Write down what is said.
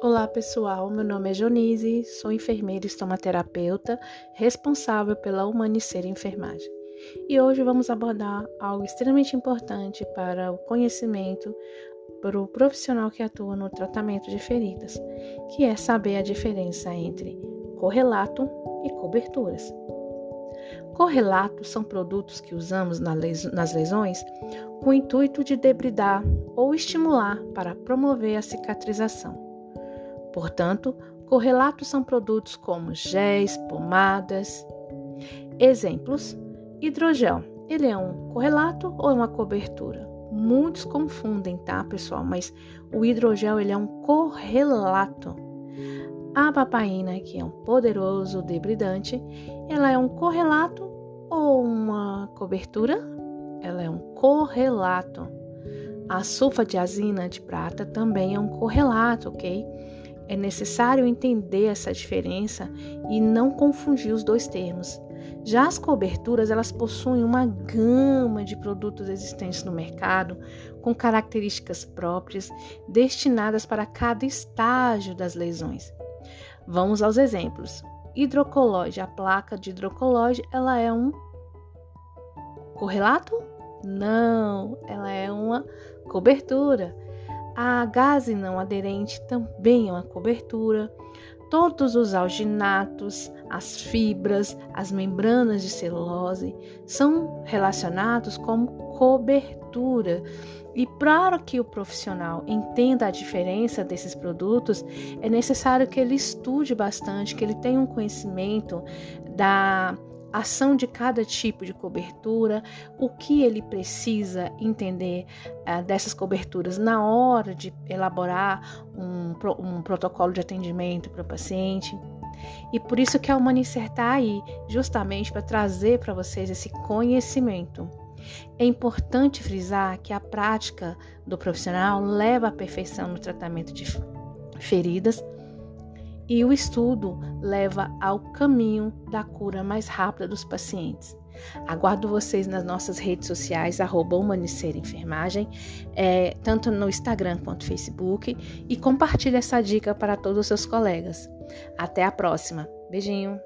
Olá pessoal, meu nome é Jonise, sou enfermeira e estomaterapeuta responsável pela Humanicer Enfermagem. E hoje vamos abordar algo extremamente importante para o conhecimento para o profissional que atua no tratamento de feridas, que é saber a diferença entre correlato e coberturas. Correlatos são produtos que usamos nas lesões com o intuito de debridar ou estimular para promover a cicatrização. Portanto, correlatos são produtos como géis, pomadas. Exemplos: hidrogel. Ele é um correlato ou é uma cobertura? Muitos confundem, tá, pessoal? Mas o hidrogel ele é um correlato. A papaina, que é um poderoso debridante, ela é um correlato ou uma cobertura? Ela é um correlato. A sulfadiazina de prata também é um correlato, ok? É necessário entender essa diferença e não confundir os dois termos. Já as coberturas, elas possuem uma gama de produtos existentes no mercado com características próprias destinadas para cada estágio das lesões. Vamos aos exemplos. Hidrocolóide, a placa de hidrocolóide, ela é um correlato? Não, ela é uma cobertura. A gase não aderente também é uma cobertura. Todos os alginatos, as fibras, as membranas de celulose são relacionados como cobertura. E para que o profissional entenda a diferença desses produtos, é necessário que ele estude bastante, que ele tenha um conhecimento da ação de cada tipo de cobertura, o que ele precisa entender uh, dessas coberturas na hora de elaborar um, um protocolo de atendimento para o paciente. E por isso que a Humanicer está aí, justamente para trazer para vocês esse conhecimento. É importante frisar que a prática do profissional leva à perfeição no tratamento de feridas e o estudo leva ao caminho da cura mais rápida dos pacientes. Aguardo vocês nas nossas redes sociais, arroba Enfermagem, é, tanto no Instagram quanto no Facebook, e compartilhe essa dica para todos os seus colegas. Até a próxima. Beijinho!